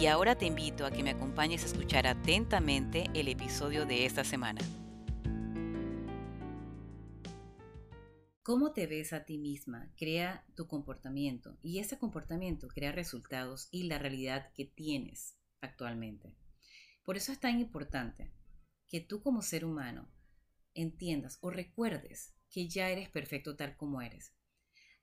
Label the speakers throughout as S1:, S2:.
S1: Y ahora te invito a que me acompañes a escuchar atentamente el episodio de esta semana. Cómo te ves a ti misma crea tu comportamiento y ese comportamiento crea resultados y la realidad que tienes actualmente. Por eso es tan importante que tú como ser humano entiendas o recuerdes que ya eres perfecto tal como eres.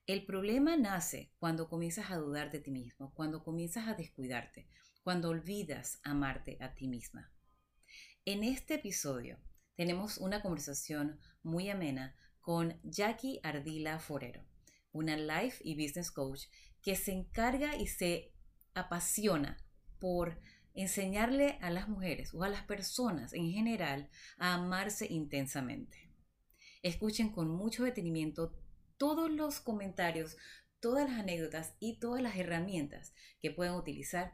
S1: El problema nace cuando comienzas a dudar de ti mismo, cuando comienzas a descuidarte, cuando olvidas amarte a ti misma. En este episodio tenemos una conversación muy amena con Jackie Ardila Forero, una life y business coach que se encarga y se apasiona por enseñarle a las mujeres o a las personas en general a amarse intensamente. Escuchen con mucho detenimiento todos los comentarios, todas las anécdotas y todas las herramientas que pueden utilizar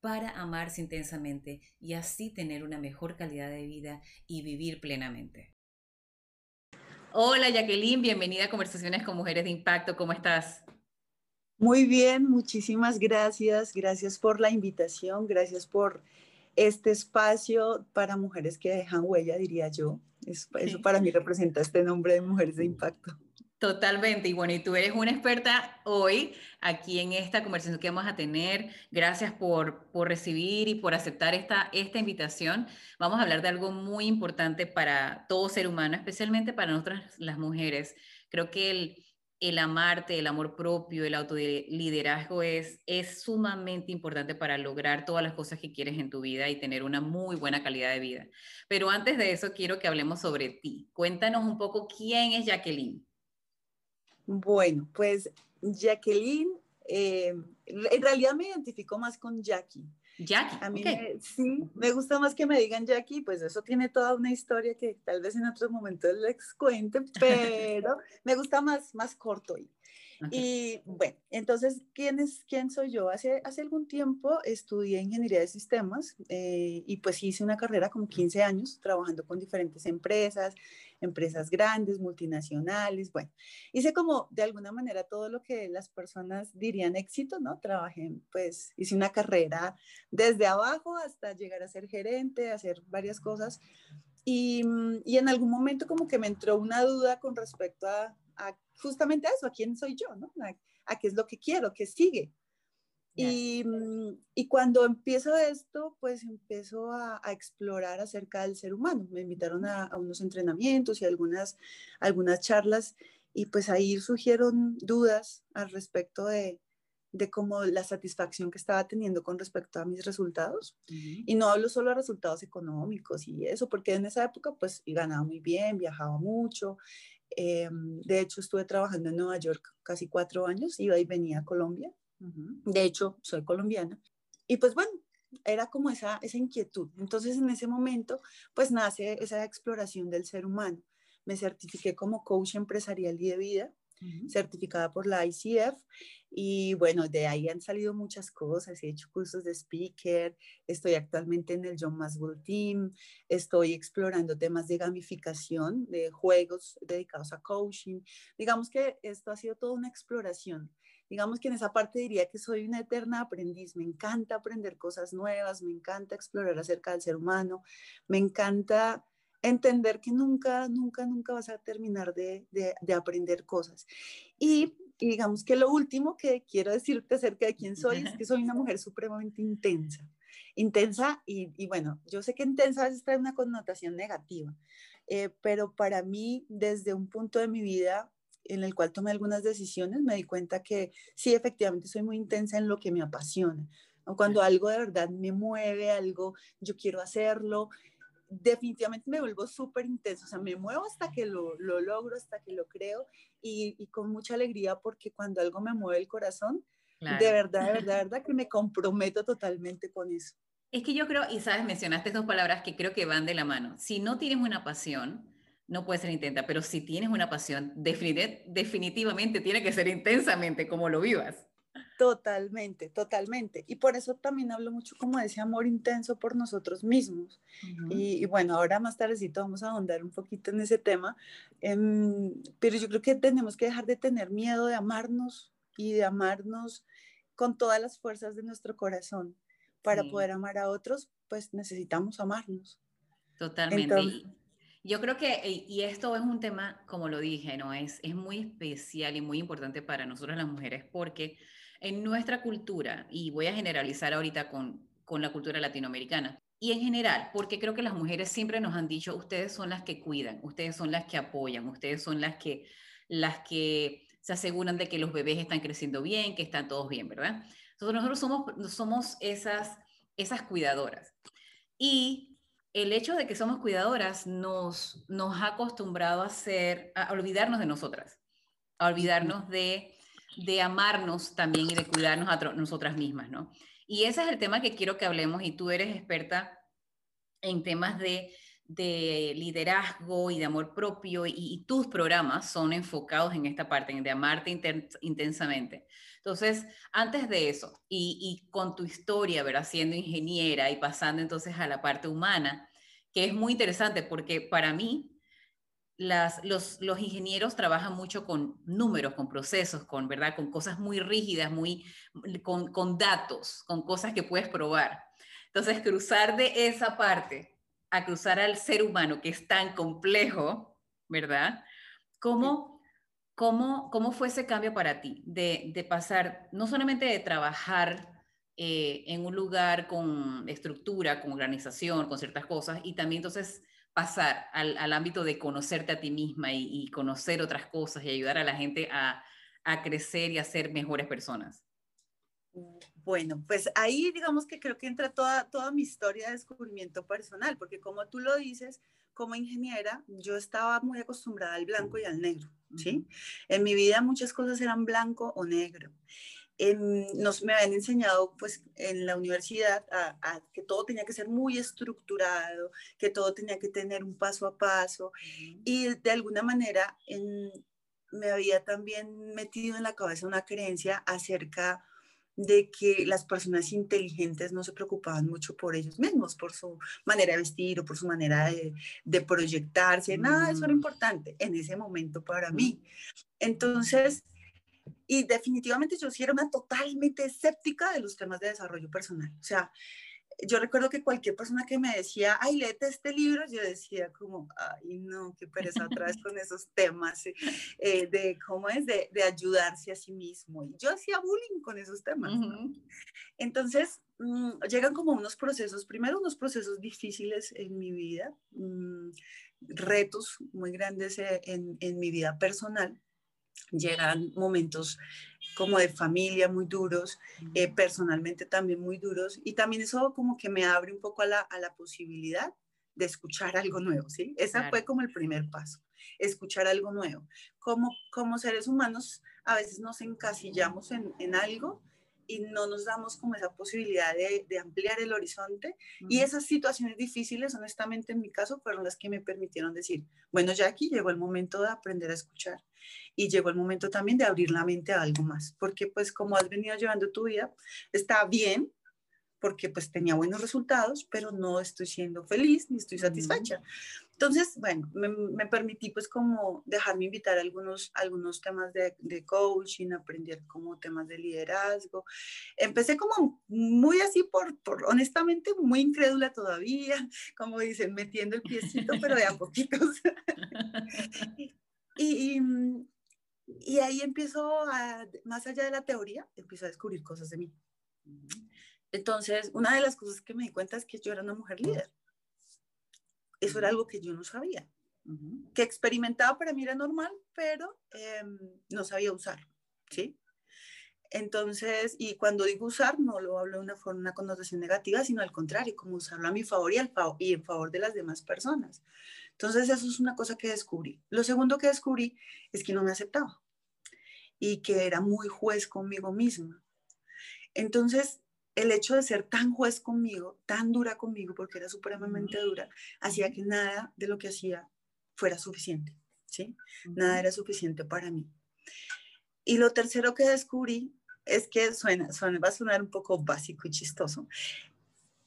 S1: para amarse intensamente y así tener una mejor calidad de vida y vivir plenamente. Hola Jacqueline, bienvenida a Conversaciones con Mujeres de Impacto, ¿cómo estás?
S2: Muy bien, muchísimas gracias. Gracias por la invitación, gracias por este espacio para mujeres que dejan huella, diría yo. Eso, para mí representa este nombre de Mujeres de Impacto.
S1: Totalmente. Y bueno, y tú eres una experta hoy aquí en esta conversación que vamos a tener. Gracias por, por recibir y por aceptar esta, esta invitación. Vamos a hablar de algo muy importante para todo ser humano, especialmente para nosotras las mujeres. Creo que el, el amarte, el amor propio, el autoliderazgo es, es sumamente importante para lograr todas las cosas que quieres en tu vida y tener una muy buena calidad de vida. Pero antes de eso, quiero que hablemos sobre ti. Cuéntanos un poco quién es Jacqueline.
S2: Bueno, pues Jacqueline, eh, en realidad me identifico más con Jackie.
S1: Jackie.
S2: A mí sí, me gusta más que me digan Jackie, pues eso tiene toda una historia que tal vez en otros momentos les cuente, pero me gusta más, más corto. Y, y bueno, entonces, ¿quién, es, ¿quién soy yo? Hace, hace algún tiempo estudié ingeniería de sistemas eh, y pues hice una carrera como 15 años trabajando con diferentes empresas, empresas grandes, multinacionales, bueno, hice como de alguna manera todo lo que las personas dirían éxito, ¿no? Trabajé, pues hice una carrera desde abajo hasta llegar a ser gerente, hacer varias cosas. Y, y en algún momento como que me entró una duda con respecto a, justamente a eso, a quién soy yo, ¿no? A, qué es lo que quiero, qué sigue. Y, y, cuando empiezo esto, pues empiezo a, a, explorar acerca del ser humano. Me invitaron a, a, unos entrenamientos y algunas, algunas charlas y pues ahí surgieron dudas al respecto de, de cómo la satisfacción que estaba teniendo con respecto a mis resultados. Y no hablo solo de resultados económicos y eso, porque en esa época pues ganaba muy bien, viajaba mucho, Em, de hecho, estuve trabajando en Nueva York casi cuatro años, iba y venía a Colombia. De hecho, soy colombiana. Y pues bueno, era como esa, esa inquietud. Entonces, en ese momento, pues nace esa exploración del ser humano. Me certifiqué como coach empresarial y de vida certificada por la ICF. Y bueno, de ahí han salido muchas cosas. He hecho cursos de speaker, estoy actualmente en el John Maswell Team, estoy explorando temas de gamificación, de juegos dedicados a coaching. Digamos que esto ha sido toda una exploración. Digamos que en esa parte diría que soy una eterna aprendiz. Me encanta aprender cosas nuevas, me encanta explorar acerca del ser humano, me encanta entender que nunca, nunca, nunca vas a terminar de, de, aprender cosas. Y, digamos que lo último que quiero decirte acerca de quién soy es que soy una mujer supremamente intensa. Intensa y, y bueno, yo sé que intensa a veces trae una connotación negativa, eh, pero para mí desde un punto de mi vida en el cual tomé algunas decisiones, me di cuenta que sí, efectivamente soy muy intensa en lo que me apasiona. Cuando algo de verdad me mueve, algo, yo quiero hacerlo, definitivamente me vuelvo súper intenso, o sea, me muevo hasta que lo, lo logro, hasta que lo creo y, y, con mucha alegría porque cuando algo me mueve el corazón, de verdad, de verdad, de verdad que me comprometo totalmente con eso.
S1: Es que yo creo, y sabes, mencionaste dos palabras que creo que van de la mano. Si no tienes una pasión, no puede ser intensa, pero si tienes una pasión, definitivamente tiene que ser intensamente como lo vivas.
S2: Totalmente, totalmente. Y por eso también hablo mucho como de ese amor intenso por nosotros mismos. y, bueno, ahora más tardecito vamos a ahondar un poquito en ese tema, em, pero yo creo que tenemos que dejar de tener miedo de amarnos y de amarnos con todas las fuerzas de nuestro corazón. Para poder amar a otros, pues necesitamos amarnos.
S1: Totalmente. yo creo que, y esto es un tema, como lo dije, ¿no? Es, es muy especial y muy importante para nosotros las mujeres porque en nuestra cultura, y voy a generalizar ahorita con, con la cultura latinoamericana, y en general, porque creo que las mujeres siempre nos han dicho, ustedes son las que cuidan, ustedes son las que apoyan, ustedes son las que, las que se aseguran de que los bebés están creciendo bien, que están todos bien, ¿verdad? Entonces nosotros somos, somos esas, esas cuidadoras. Y el hecho de que somos cuidadoras nos, nos ha acostumbrado a, hacer, a olvidarnos de nosotras, a olvidarnos de, de amarnos también y de cuidarnos a nosotras mismas, ¿no? Y ese es el tema que quiero que hablemos y tú eres experta en temas de de liderazgo y de amor propio y, tus programas son enfocados en esta parte, en de amarte intensamente. Entonces, antes de eso, y, con tu historia, ¿verdad? Siendo ingeniera y pasando entonces a la parte humana, que es muy interesante porque para mí las, los, los, ingenieros trabajan mucho con números, con procesos, con, ¿verdad? con cosas muy rígidas, muy, con, con datos, con cosas que puedes probar. Entonces, cruzar de esa parte a cruzar al ser humano, que es tan complejo, ¿verdad? ¿Cómo, cómo, cómo fue ese cambio para ti de, de pasar, no solamente de trabajar eh, en un lugar con estructura, con organización, con ciertas cosas, y también entonces pasar al, al ámbito de conocerte a ti misma y, y, conocer otras cosas y ayudar a la gente a, a crecer y a ser mejores personas?
S2: Bueno, pues ahí digamos que creo que entra toda, toda mi historia de descubrimiento personal, porque como tú lo dices, como ingeniera, yo estaba muy acostumbrada al blanco y al negro, ¿sí? En mi vida muchas cosas eran blanco o negro. Nos me habían enseñado pues en la universidad a, que todo tenía que ser muy estructurado, que todo tenía que tener un paso a paso y de alguna manera me había también metido en la cabeza una creencia acerca de que las personas inteligentes no se preocupaban mucho por ellos mismos, por su manera de vestir o por su manera de, proyectarse, nada de eso era mm. importante en ese momento para mí. Entonces, y definitivamente yo sí era una totalmente escéptica de los temas de desarrollo personal. O sea, yo recuerdo que cualquier persona que me decía, ay, léete este libro, yo decía como, ay, no, qué pereza otra vez con esos temas eh, de cómo es de, de, ayudarse a sí mismo. Y yo hacía bullying con esos temas. Entonces, mm, llegan como unos procesos, primero unos procesos difíciles en mi vida, mm, retos muy grandes eh, en, en mi vida personal llegan momentos como de familia muy duros, eh, personalmente también muy duros, y también eso como que me abre un poco a la, a la posibilidad de escuchar algo nuevo, ¿sí? Ese fue como el primer paso, escuchar algo nuevo. Como, como seres humanos a veces nos encasillamos en, en algo y no nos damos como esa posibilidad de, de ampliar el horizonte. Y esas situaciones difíciles, honestamente, en mi caso, fueron las que me permitieron decir, bueno, ya aquí llegó el momento de aprender a escuchar y llegó el momento también de abrir la mente a algo más, porque pues como has venido llevando tu vida, está bien, porque pues tenía buenos resultados, pero no estoy siendo feliz ni estoy satisfecha. Entonces, bueno, me, permití pues como dejarme invitar a algunos, algunos temas de, de, coaching, aprender como temas de liderazgo. Empecé como muy así por, por, honestamente, muy incrédula todavía, como dicen, metiendo el piecito, pero de a poquitos. y, y, y, ahí empiezo, a, más allá de la teoría, empiezo a descubrir cosas de mí. Entonces, una de las cosas que me di cuenta es que yo era una mujer líder. Eso era algo que yo no sabía. Que experimentaba para mí era normal, pero em, no sabía usar, ¿sí? Entonces, y cuando digo usar, no lo hablo de una forma, una connotación negativa, sino al contrario, como usarlo a mi favor y, al y en favor de las demás personas. Entonces, eso es una cosa que descubrí. Lo segundo que descubrí es que no me aceptaba y que era muy juez conmigo misma. Entonces, el hecho de ser tan juez conmigo, tan dura conmigo, porque era supremamente dura, hacía que nada de lo que hacía fuera suficiente, ¿sí? Nada era suficiente para mí. Y lo tercero que descubrí es que suena, suena, va a sonar un poco básico y chistoso,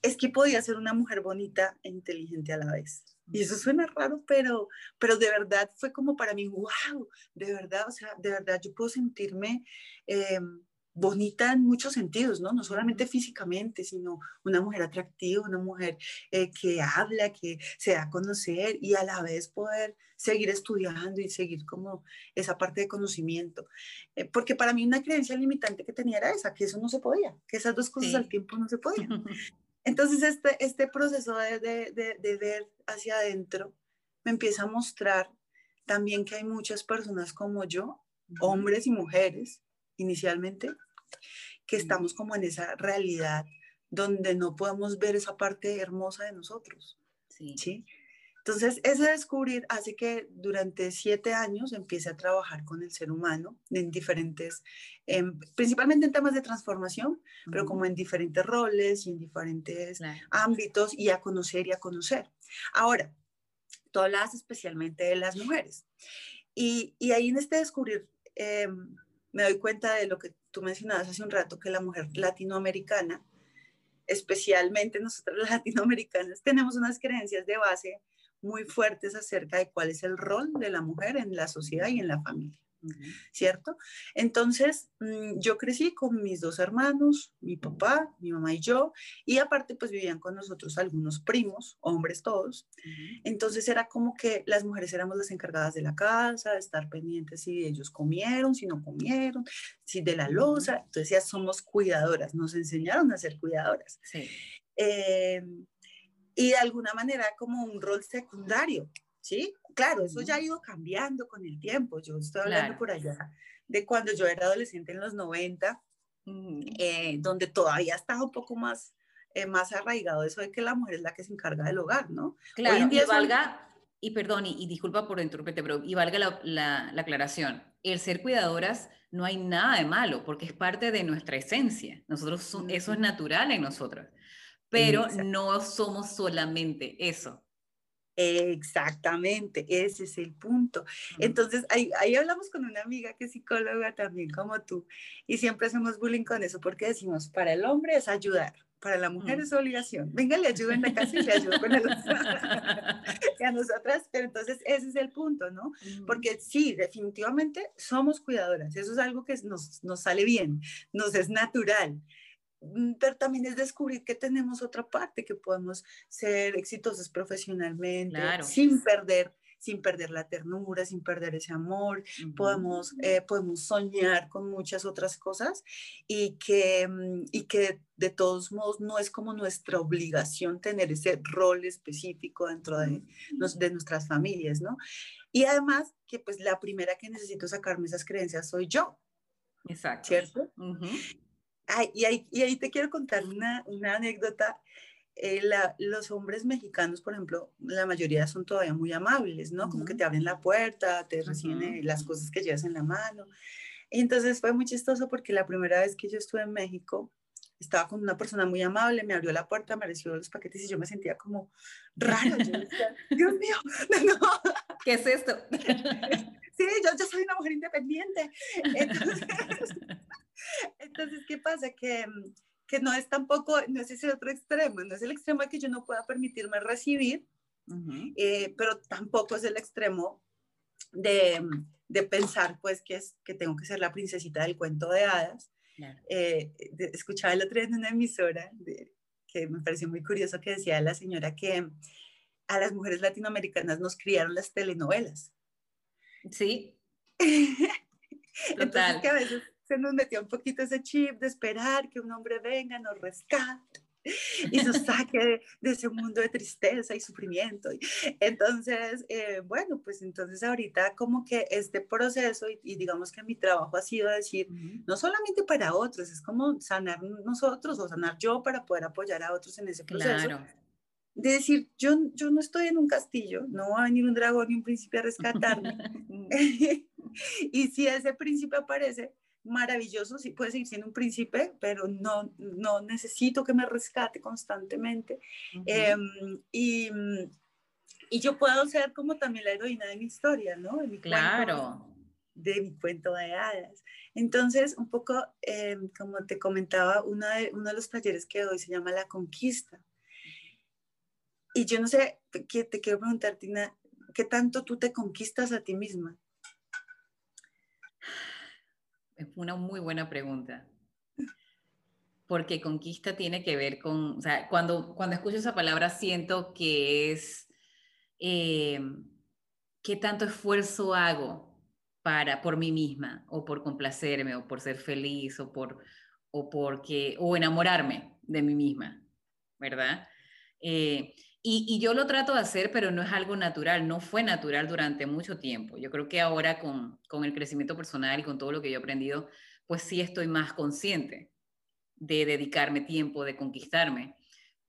S2: es que podía ser una mujer bonita e inteligente a la vez. Y eso suena raro, pero, pero de verdad fue como para mí, wow, de verdad, o sea, de verdad yo puedo sentirme eh, bonita en muchos sentidos, ¿no? No solamente físicamente, sino una mujer atractiva, una mujer eh, que habla, que se da a conocer y a la vez poder seguir estudiando y seguir como esa parte de conocimiento. Eh, porque para mí una creencia limitante que tenía era esa, que eso no se podía, que esas dos cosas al tiempo no se podían. Entonces este, este proceso de, de, de ver hacia adentro me empieza a mostrar también que hay muchas personas como yo, hombres y mujeres, inicialmente, que estamos como en esa realidad donde no podemos ver esa parte hermosa de nosotros. Sí. Entonces, ese descubrir hace que durante siete años empiece a trabajar con el ser humano en diferentes, em, principalmente en temas de transformación, pero como en diferentes roles y en diferentes ámbitos y a conocer y a conocer. Ahora, tú hablas especialmente de las mujeres. Y, y ahí en este descubrir em, me doy cuenta de lo que tú mencionabas hace un rato, que la mujer latinoamericana, especialmente nosotros las latinoamericanas, tenemos unas creencias de base muy fuertes acerca de cuál es el rol de la mujer en la sociedad y en la familia. ¿Cierto? Entonces, mm, yo crecí con mis dos hermanos, mi papá, mi mamá y yo, y aparte pues vivían con nosotros algunos primos, hombres todos. Entonces era como que las mujeres éramos las encargadas de la casa, de estar pendientes si ellos comieron, si no comieron, si de la losa. Entonces ya somos cuidadoras, nos enseñaron a ser cuidadoras. Em, y de alguna manera como un rol secundario, ¿sí? Claro, eso ya ha ido cambiando con el tiempo. Yo estoy hablando por allá de cuando yo era adolescente en los 90, eh, donde todavía estaba un poco más, eh, más arraigado eso de que la mujer es la que se encarga del hogar, ¿no?
S1: Claro, y valga, y perdón, y, disculpa por interrumpirte, pero y valga la, la, aclaración, el ser cuidadoras no hay nada de malo, porque es parte de nuestra esencia. Nosotros, eso es natural en nosotros, pero no somos solamente eso.
S2: Exactamente, ese es el punto. Entonces, ahí, ahí, hablamos con una amiga que es psicóloga también como tú, y siempre hacemos bullying con eso, porque decimos, para el hombre es ayudar, para la mujer es obligación. Venga, le ayudo en la casa y le ayudo con el y a nosotras, pero entonces ese es el punto, ¿no? Porque sí, definitivamente somos cuidadoras, eso es algo que nos, nos sale bien, nos es natural pero también es descubrir que tenemos otra parte, que podemos ser exitosos profesionalmente sin perder sin perder la ternura, sin perder ese amor, podemos, eh, podemos soñar con muchas otras cosas y que, mm, y que de todos modos no es como nuestra obligación tener ese rol específico dentro de, de nuestras familias, ¿no? Y además que pues la primera que necesito sacarme esas creencias soy yo.
S1: Exacto.
S2: ¿Cierto? Y, ahí, y, ahí, te quiero contar una, una anécdota. Eh, los hombres mexicanos, por ejemplo, la mayoría son todavía muy amables, ¿no? Como que te abren la puerta, te reciben las cosas que llevas en la mano. Y entonces fue muy chistoso porque la primera vez que yo estuve en México, estaba con una persona muy amable, me abrió la puerta, me recibió los paquetes y yo me sentía como raro. Dios mío, no.
S1: ¿Qué es esto?
S2: sí, yo, yo soy una mujer independiente. Entonces, entonces, ¿qué pasa? Que, mm, que no es tampoco, no es ese otro extremo, no es el extremo de que yo no pueda permitirme recibir, eh, pero tampoco es el extremo de, mm, de, pensar pues que, es, que tengo que ser la princesita del cuento de hadas. Eh, escuchaba el otro día en una emisora que me pareció muy curioso que decía la señora que a las mujeres latinoamericanas nos criaron las telenovelas.
S1: Sí.
S2: Entonces que a veces se nos metió un poquito ese chip de esperar que un hombre venga, nos rescate y nos saque de, ese mundo de tristeza y sufrimiento. Entonces, eh, bueno, pues entonces ahorita como que este proceso y, digamos que mi trabajo ha sido decir, no solamente para otros, es como sanar nosotros o sanar yo para poder apoyar a otros en ese proceso. Claro. De decir, yo, yo no estoy en un castillo, no va a venir un dragón ni un príncipe a rescatarme. y si ese príncipe aparece, maravilloso, sí puede seguir siendo un príncipe, pero no, no necesito que me rescate constantemente. Em, y, y, yo puedo ser como también la heroína de mi historia, ¿no? De mi
S1: claro.
S2: de mi cuento de hadas. Entonces, un poco, em, como te comentaba, uno de, uno de los talleres que doy se llama La Conquista. Y yo no sé, te, te quiero preguntar, Tina, ¿qué tanto tú te conquistas a ti misma?
S1: Es una muy buena pregunta. Porque conquista tiene que ver con, o sea, cuando, cuando escucho esa palabra siento que es, eh, ¿qué tanto esfuerzo hago para, por mí misma, o por complacerme, o por ser feliz, o por, o porque, o enamorarme de mí misma, ¿verdad? Eh, y, yo lo trato de hacer, pero no es algo natural, no fue natural durante mucho tiempo. Yo creo que ahora con, con el crecimiento personal y con todo lo que yo he aprendido, pues sí estoy más consciente de dedicarme tiempo, de conquistarme,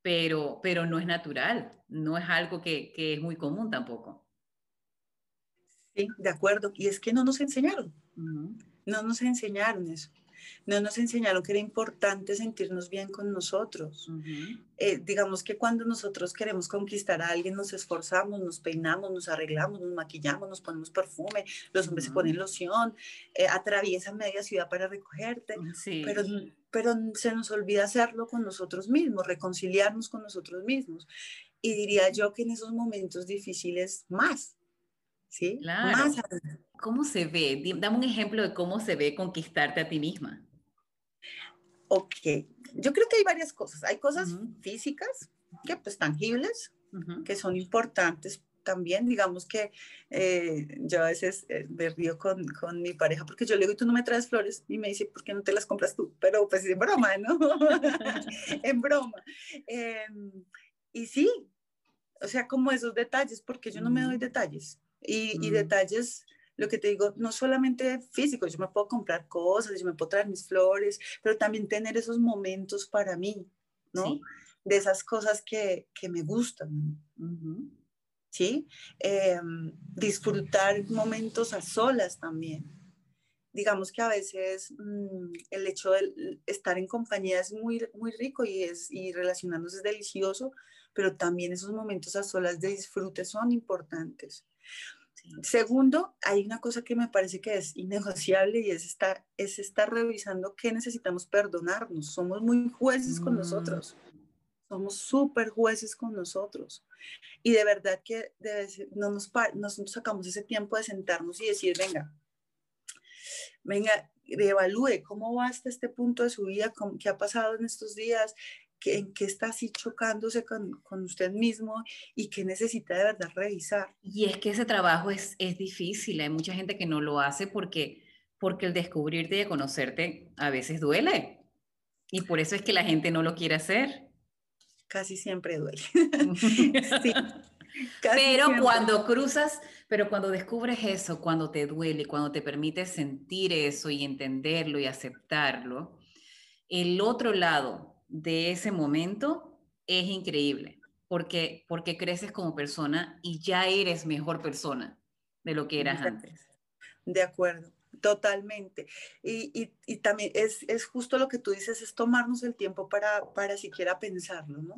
S1: pero, pero no es natural, no es algo que, que es muy común tampoco.
S2: Sí, de acuerdo. Y es que no nos enseñaron, no nos enseñaron eso no nos enseñaron que era importante sentirnos bien con nosotros. Eh, digamos que cuando nosotros queremos conquistar a alguien, nos esforzamos, nos peinamos, nos arreglamos, nos maquillamos, nos ponemos perfume, los hombres se ponen loción, eh, atraviesan media ciudad para recogerte, pero, pero se nos olvida hacerlo con nosotros mismos, reconciliarnos con nosotros mismos. Y diría yo que en esos momentos difíciles más, ¿sí?
S1: Más ¿Cómo se ve? Dame un ejemplo de cómo se ve conquistarte a ti misma.
S2: Ok, yo creo que hay varias cosas. Hay cosas físicas, que pues tangibles, que son importantes también, digamos que eh, yo a veces eh, me río con, con, mi pareja porque yo le digo, y tú no me traes flores, y me dice, ¿por qué no te las compras tú? Pero pues en broma, ¿no? en broma. Em, y sí, o sea, como esos detalles, porque yo no me doy detalles. Y, y detalles lo que te digo, no solamente físico, yo me puedo comprar cosas, yo me puedo traer mis flores, pero también tener esos momentos para mí, ¿no? De esas cosas que, que me gustan. ¿Sí? Em, disfrutar momentos a solas también. Digamos que a veces mm, el hecho de estar en compañía es muy, muy rico y, es, y relacionarnos es delicioso, pero también esos momentos a solas de disfrute son importantes. Segundo, hay una cosa que me parece que es innegociable y es estar, es estar revisando qué necesitamos perdonarnos. Somos muy jueces con mm. nosotros. Somos súper jueces con nosotros. Y de verdad que no nos, nosotros sacamos ese tiempo de sentarnos y decir, venga, venga, evalúe cómo va hasta este punto de su vida, qué ha pasado en estos días, en qué está así chocándose con, con, usted mismo y qué necesita de verdad revisar.
S1: Y es que ese trabajo es, es difícil, hay mucha gente que no lo hace porque, porque el descubrirte y conocerte a veces duele. Y por eso es que la gente no lo quiere hacer.
S2: Casi siempre duele.
S1: sí. pero cuando cruzas, pero cuando descubres eso, cuando te duele, cuando te permites sentir eso y entenderlo y aceptarlo, el otro lado de ese momento es increíble, porque, porque creces como persona y ya eres mejor persona de lo que eras antes.
S2: De acuerdo, totalmente. Y, también es, justo lo que tú dices, es tomarnos el tiempo para, para siquiera pensarlo, ¿no?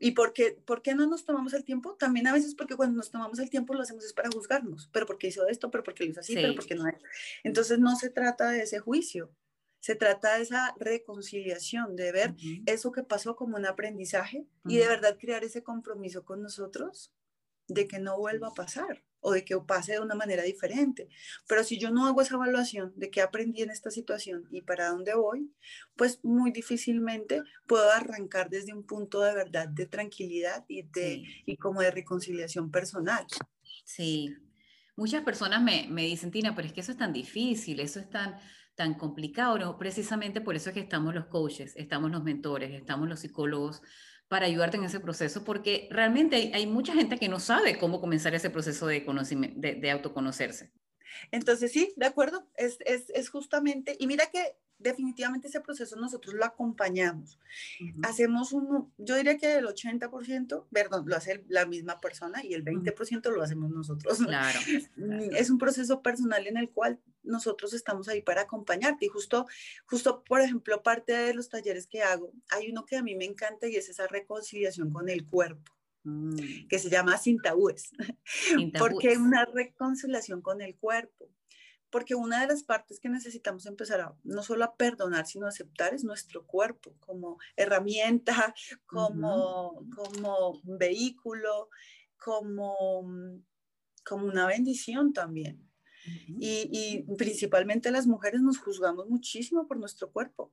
S2: ¿Y por qué, por qué no nos tomamos el tiempo? También a veces porque cuando nos tomamos el tiempo lo hacemos es para juzgarnos, pero porque hizo esto, pero porque lo hizo así, pero porque no. Entonces no se trata de ese juicio, se trata de esa reconciliación, de ver eso que pasó como un aprendizaje y de verdad crear ese compromiso con nosotros de que no vuelva a pasar o de que pase de una manera diferente. Pero si yo no hago esa evaluación de qué aprendí en esta situación y para dónde voy, pues muy difícilmente puedo arrancar desde un punto de verdad de tranquilidad y, de, y como de reconciliación personal.
S1: Sí, muchas personas me, me dicen, Tina, pero es que eso es tan difícil, eso es tan tan complicado, ¿no? Precisamente por eso es que estamos los coaches, estamos los mentores, estamos los psicólogos para ayudarte en ese proceso, porque realmente hay, mucha gente que no sabe cómo comenzar ese proceso de, de, de autoconocerse.
S2: Entonces, sí, de acuerdo, es, es, es, justamente, y mira que definitivamente ese proceso nosotros lo acompañamos. Hacemos un, yo diría que el 80%, perdón, lo hace la misma persona y el 20% lo hacemos nosotros.
S1: Claro,
S2: Es un proceso personal en el cual nosotros estamos ahí para acompañarte. Y justo, justo, por ejemplo, parte de los talleres que hago, hay uno que a mí me encanta y es esa reconciliación con el cuerpo. Mm. que se llama sin tabúes, porque es una reconciliación con el cuerpo porque una de las partes que necesitamos empezar a no solo a perdonar, sino a aceptar es nuestro cuerpo como herramienta, como, como vehículo, como, como una bendición también. y, y, principalmente las mujeres nos juzgamos muchísimo por nuestro cuerpo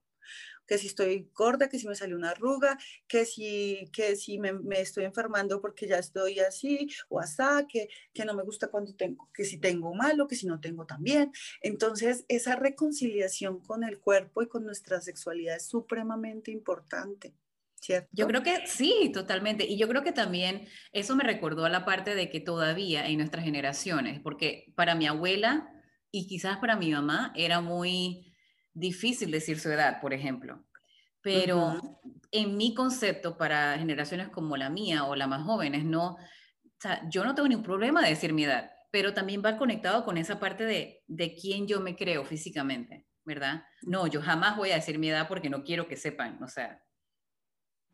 S2: que si estoy gorda, que si me sale una arruga, que si, que si me, estoy enfermando porque ya estoy así o asá, que, que no me gusta cuando tengo, que si tengo malo, que si no tengo también. Entonces, esa reconciliación con el cuerpo y con nuestra sexualidad es supremamente importante. ¿Cierto?
S1: Yo creo que sí, totalmente. Y yo creo que también eso me recordó a la parte de que todavía en nuestras generaciones, porque para mi abuela y quizás para mi mamá era muy, difícil decir su edad, por ejemplo. Pero en mi concepto para generaciones como la mía o las más jóvenes, no, o sea, yo no tengo ningún problema de decir mi edad, pero también va conectado con esa parte de, de quién yo me creo físicamente, ¿verdad? No, yo jamás voy a decir mi edad porque no quiero que sepan, o sea,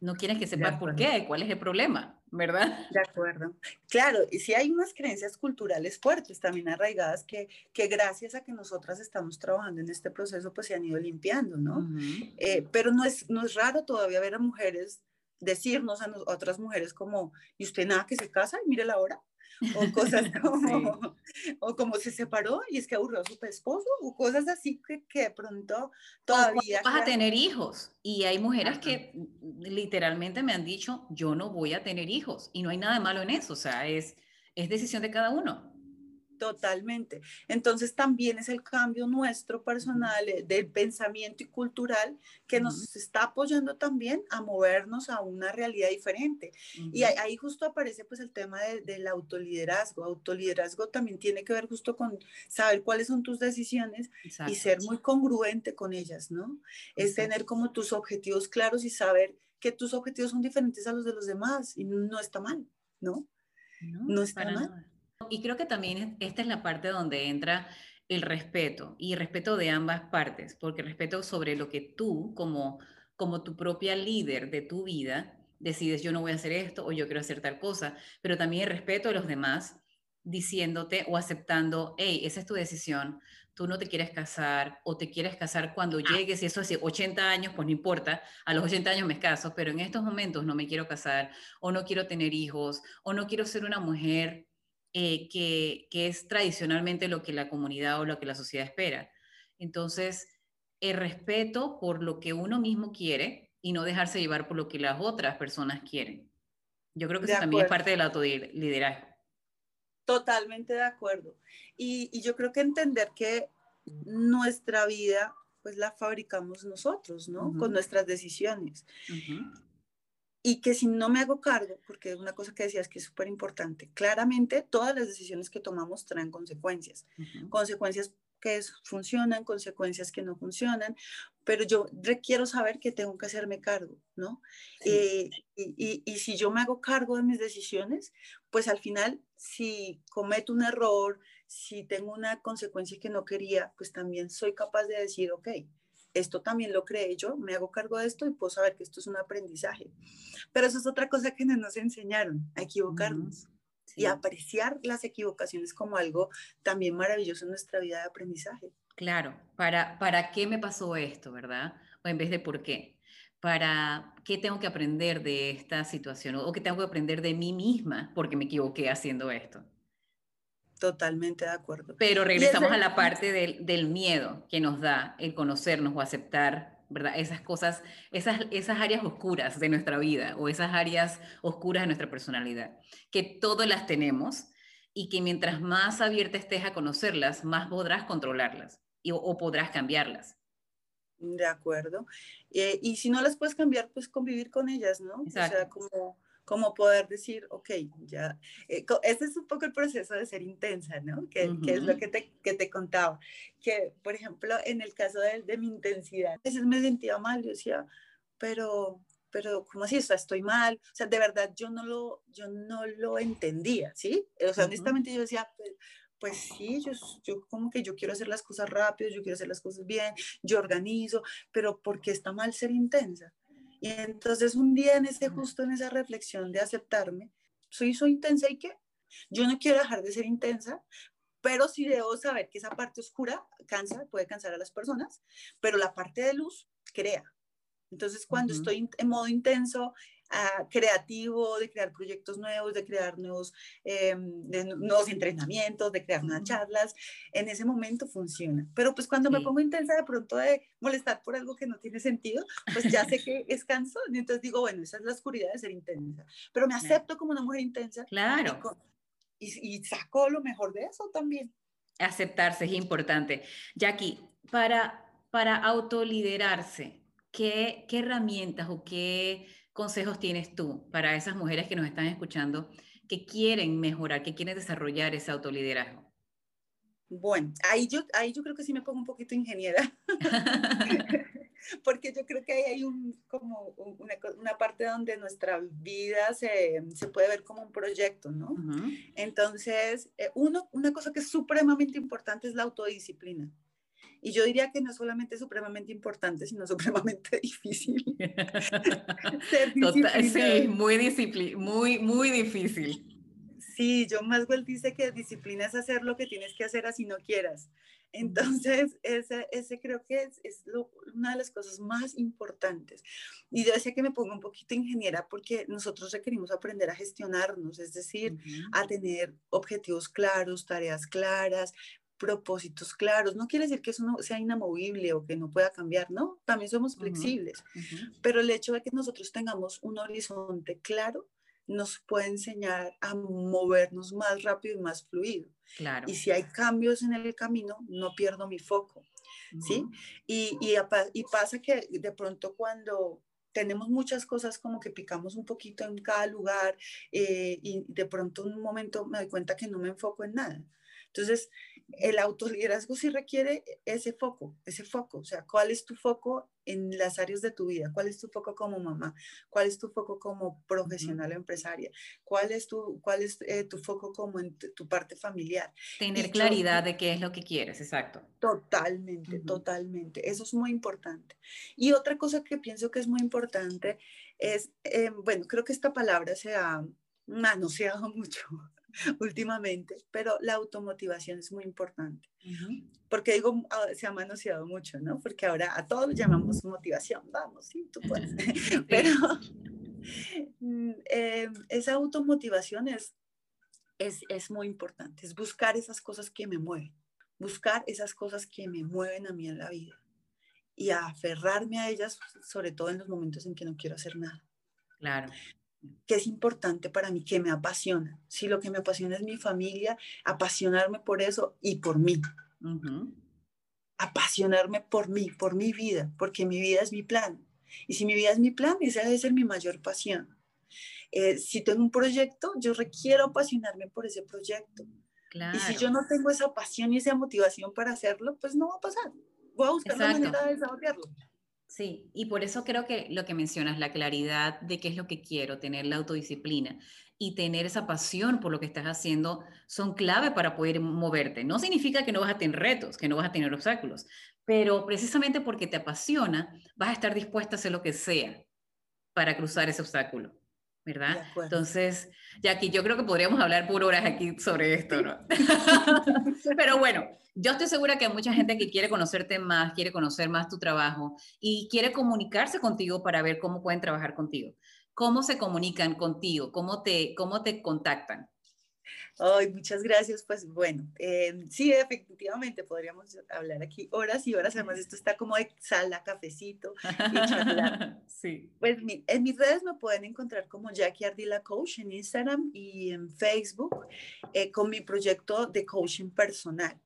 S1: no quieren que sepan por qué, cuál es el problema, ¿verdad?
S2: De acuerdo. Claro, y sí hay unas creencias culturales fuertes, también arraigadas, que, que gracias a que nosotras estamos trabajando en este proceso, pues se han ido limpiando, ¿no? Eh, pero no es, no es raro todavía ver a mujeres decirnos a, otras mujeres como, ¿y usted nada que se casa? Y mire la hora o cosas como, o como se separó y es que aburrió a su esposo, o cosas así que, que de pronto todavía...
S1: vas a tener hijos y hay mujeres que literalmente me han dicho, yo no voy a tener hijos y no hay nada malo en eso, o sea, es, es decisión de cada uno.
S2: Totalmente. Entonces también es el cambio nuestro personal eh, del pensamiento y cultural que nos está apoyando también a movernos a una realidad diferente. Y ahí, justo aparece pues el tema del autoliderazgo. Autoliderazgo también tiene que ver justo con saber cuáles son tus decisiones y ser muy congruente con ellas, ¿no? Es tener como tus objetivos claros y saber que tus objetivos son diferentes a los de los demás y no está mal, ¿no? No, está mal.
S1: Y creo que también esta es la parte donde entra el respeto y respeto de ambas partes, porque respeto sobre lo que tú como, como tu propia líder de tu vida decides yo no voy a hacer esto o yo quiero hacer tal cosa, pero también el respeto de los demás diciéndote o aceptando, hey, esa es tu decisión, tú no te quieres casar o te quieres casar cuando ah. llegues y eso hace 80 años, pues no importa, a los 80 años me caso, pero en estos momentos no me quiero casar o no quiero tener hijos o no quiero ser una mujer eh, que, es tradicionalmente lo que la comunidad o lo que la sociedad espera. Entonces, el respeto por lo que uno mismo quiere y no dejarse llevar por lo que las otras personas quieren. Yo creo que eso también es parte del autoliderazgo.
S2: Totalmente de acuerdo. Y, yo creo que entender que nuestra vida, pues la fabricamos nosotros, ¿no? Con nuestras decisiones y que si no me hago cargo, porque es una cosa que decías que es súper importante, claramente todas las decisiones que tomamos traen consecuencias, consecuencias que funcionan, consecuencias que no funcionan, pero yo requiero saber que tengo que hacerme cargo, ¿no? Eh, y, y, si yo me hago cargo de mis decisiones, pues al final, si cometo un error, si tengo una consecuencia que no quería, pues también soy capaz de decir, ok, esto también lo creé yo, me hago cargo de esto y puedo saber que esto es un aprendizaje. Pero eso es otra cosa que no nos enseñaron, a equivocarnos y apreciar las equivocaciones como algo también maravilloso en nuestra vida de aprendizaje.
S1: Claro, para, ¿para qué me pasó esto, verdad? O en vez de por qué. ¿Para qué tengo que aprender de esta situación? ¿O qué tengo que aprender de mí misma porque me equivoqué haciendo esto?
S2: Totalmente de acuerdo.
S1: Pero regresamos a la parte del, del, miedo que nos da el conocernos o aceptar, ¿verdad? Esas cosas, esas, esas áreas oscuras de nuestra vida o esas áreas oscuras de nuestra personalidad, que todas las tenemos y que mientras más abierta estés a conocerlas, más podrás controlarlas y, o, podrás cambiarlas.
S2: De acuerdo. Eh, y si no las puedes cambiar, pues convivir con ellas, ¿no? O sea, como como poder decir, ok, ya, eh, ese es un poco el proceso de ser intensa, ¿no? Que, es lo que te, que te, contaba, que por ejemplo, en el caso de, de mi intensidad, a veces me sentía mal, yo decía, pero pero ¿cómo así? O sea, estoy mal. O sea, de verdad yo no lo, yo no lo entendía, ¿sí? O sea, honestamente yo decía, pues, pues, sí, yo, yo como que yo quiero hacer las cosas rápido, yo quiero hacer las cosas bien, yo organizo, pero ¿por qué está mal ser intensa? Y entonces un día en ese, justo en esa reflexión de aceptarme, soy, soy intensa y qué? Yo no quiero dejar de ser intensa, pero sí debo saber que esa parte oscura cansa, puede cansar a las personas, pero la parte de luz crea. Entonces, cuando estoy en modo intenso, creativo, de crear proyectos nuevos, de crear nuevos, eh, nuevos entrenamientos, de crear nuevas charlas, en ese momento funciona. Pero pues cuando me pongo intensa de pronto de molestar por algo que no tiene sentido, pues ya sé que es cansón. Entonces digo, bueno, esa es la oscuridad de ser intensa. Pero me acepto como una mujer intensa.
S1: Claro.
S2: Y, y saco lo mejor de eso también.
S1: Aceptarse es importante. Jackie, para, para autoliderarse, ¿qué, herramientas o qué consejos tienes tú para esas mujeres que nos están escuchando que quieren mejorar, que quieren desarrollar ese autoliderazgo?
S2: Bueno, ahí yo, ahí yo creo que sí me pongo un poquito ingeniera, porque yo creo que ahí hay un, como una, parte donde nuestra vida se, puede ver como un proyecto, ¿no? Entonces, eh, uno, una cosa que es supremamente importante es la autodisciplina. Y yo diría que no solamente supremamente importante, sino supremamente difícil.
S1: Total, sí, muy, muy, muy difícil.
S2: Sí, John Maswell dice que disciplina es hacer lo que tienes que hacer así no quieras. Entonces, ese, ese creo que es, es una de las cosas más importantes. Y yo decía que me pongo un poquito ingeniera porque nosotros requerimos aprender a gestionarnos, es decir, a tener objetivos claros, tareas claras, propósitos claros. No quiere decir que eso no sea inamovible o que no pueda cambiar, ¿no? También somos flexibles. Pero el hecho de que nosotros tengamos un horizonte claro nos puede enseñar a movernos más rápido y más fluido.
S1: Claro.
S2: Y si hay cambios en el camino, no pierdo mi foco, ¿sí? Y, y, y pasa que de pronto cuando tenemos muchas cosas como que picamos un poquito en cada lugar eh, y de pronto un momento me doy cuenta que no me enfoco en nada. Entonces, el autoliderazgo sí requiere ese foco, ese foco, o sea, ¿cuál es tu foco en las áreas de tu vida? ¿Cuál es tu foco como mamá? ¿Cuál es tu foco como profesional o empresaria? ¿Cuál es tu, cuál es, eh, tu foco como en tu parte familiar?
S1: Tener claridad de qué es lo que quieres, exacto.
S2: Totalmente, totalmente. Eso es muy importante. Y otra cosa que pienso que es muy importante es, eh, bueno, creo que esta palabra se ha manoseado mucho últimamente, pero la automotivación es muy importante. Porque digo, ah, se ha manoseado mucho, ¿no? Porque ahora a todos llamamos motivación, vamos, sí, tú puedes. pero mm, eh, esa automotivación es, es, es muy importante, es buscar esas cosas que me mueven, buscar esas cosas que me mueven a mí en la vida y aferrarme a ellas, sobre todo en los momentos en que no quiero hacer nada.
S1: Claro
S2: que es importante para mí, que me apasiona. Si lo que me apasiona es mi familia, apasionarme por eso y por mí. Apasionarme por mí, por mi vida, porque mi vida es mi plan. Y si mi vida es mi plan, esa debe ser mi mayor pasión. Eh, si tengo un proyecto, yo requiero apasionarme por ese proyecto. Y si yo no tengo esa pasión y esa motivación para hacerlo, pues no va a pasar. Voy a buscar la manera de desarrollarlo.
S1: Sí, y por eso creo que lo que mencionas, la claridad de qué es lo que quiero, tener la autodisciplina y tener esa pasión por lo que estás haciendo son clave para poder moverte. No significa que no vas a tener retos, que no vas a tener obstáculos, pero precisamente porque te apasiona, vas a estar dispuesta a hacer lo que sea para cruzar ese obstáculo. ¿Verdad? Entonces, ya aquí yo creo que podríamos hablar por horas aquí sobre esto, ¿no? Pero bueno, yo estoy segura que hay mucha gente que quiere conocerte más, quiere conocer más tu trabajo y quiere comunicarse contigo para ver cómo pueden trabajar contigo. ¿Cómo se comunican contigo? ¿Cómo te, cómo te contactan?
S2: Ay, muchas gracias. Pues bueno, em, sí, efectivamente, podríamos hablar aquí horas y horas. Además, esto está como de sala, cafecito
S1: sí.
S2: Pues en mis redes me pueden encontrar como Jackie Ardila Coach en Instagram y en Facebook eh, con mi proyecto de coaching personal.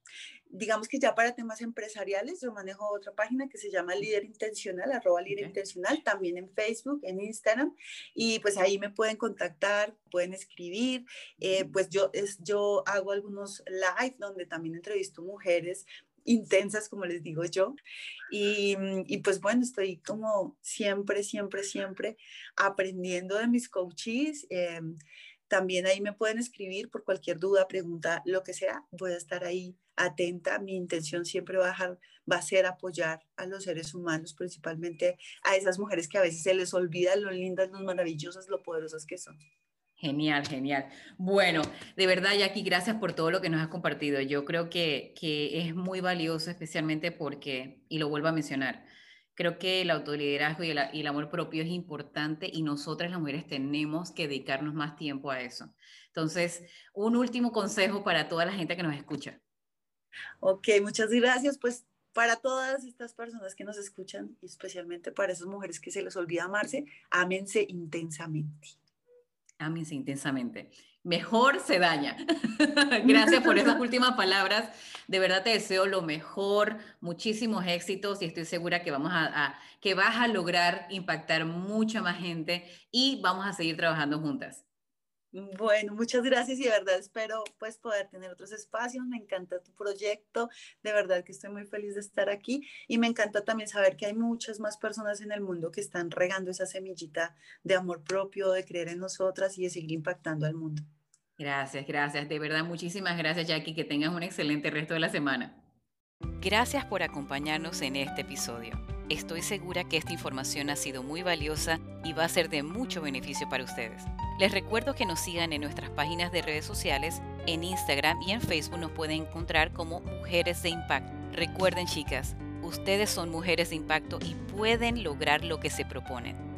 S2: Digamos que ya para temas empresariales, yo manejo otra página que se llama Líder Intencional, arroba Líder Intencional, también en Facebook, en Instagram, y pues ahí me pueden contactar, pueden escribir, eh, pues yo, es, yo hago algunos live donde también entrevisto mujeres intensas, como les digo yo. Y, y, pues bueno, estoy como siempre, siempre, siempre aprendiendo de mis coaches. Eh, también ahí me pueden escribir por cualquier duda, pregunta, lo que sea. Voy a estar ahí atenta. Mi intención siempre va a, va a ser apoyar a los seres humanos, principalmente a esas mujeres que a veces se les olvida lo lindas, lo maravillosas, lo poderosas que son.
S1: Genial, genial. Bueno, de verdad, Jackie, gracias por todo lo que nos has compartido. Yo creo que, que es muy valioso, especialmente porque, y lo vuelvo a mencionar, creo que el autoliderazgo y el, amor propio es importante y nosotras las mujeres tenemos que dedicarnos más tiempo a eso. Entonces, un último consejo para toda la gente que nos escucha.
S2: Ok, muchas gracias. Pues para todas estas personas que nos escuchan, y especialmente para esas mujeres que se les olvida amarse, ámense intensamente.
S1: Ámense intensamente. Mejor se daña. Gracias por esas últimas palabras. De verdad te deseo lo mejor, muchísimos éxitos y estoy segura que vamos a, que vas a lograr impactar mucha más gente y vamos a seguir trabajando juntas.
S2: Bueno, muchas gracias y de verdad espero pues poder tener otros espacios. Me encanta tu proyecto, de verdad que estoy muy feliz de estar aquí y me encanta también saber que hay muchas más personas en el mundo que están regando esa semillita de amor propio, de creer en nosotras y de seguir impactando al mundo.
S1: Gracias, gracias. De verdad, muchísimas gracias Jackie. Que tengas un excelente resto de la semana. Gracias por acompañarnos en este episodio. Estoy segura que esta información ha sido muy valiosa y va a ser de mucho beneficio para ustedes. Les recuerdo que nos sigan en nuestras páginas de redes sociales, en Instagram y en Facebook nos pueden encontrar como Mujeres de Impacto. Recuerden chicas, ustedes son mujeres de impacto y pueden lograr lo que se proponen.